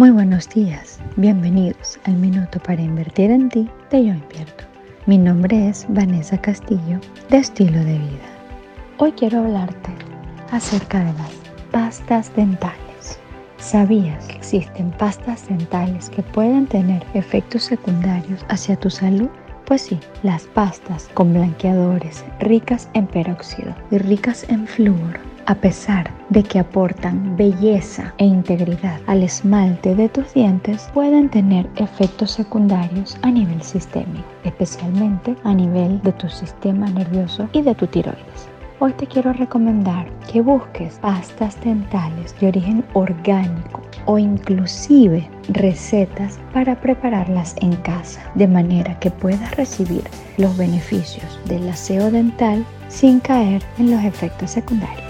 Muy buenos días, bienvenidos al Minuto para Invertir en Ti de Yo Invierto. Mi nombre es Vanessa Castillo de Estilo de Vida. Hoy quiero hablarte acerca de las pastas dentales. ¿Sabías que existen pastas dentales que pueden tener efectos secundarios hacia tu salud? Pues sí, las pastas con blanqueadores ricas en peróxido y ricas en flúor a pesar de que aportan belleza e integridad al esmalte de tus dientes, pueden tener efectos secundarios a nivel sistémico, especialmente a nivel de tu sistema nervioso y de tu tiroides. Hoy te quiero recomendar que busques pastas dentales de origen orgánico o inclusive recetas para prepararlas en casa, de manera que puedas recibir los beneficios del aseo dental sin caer en los efectos secundarios.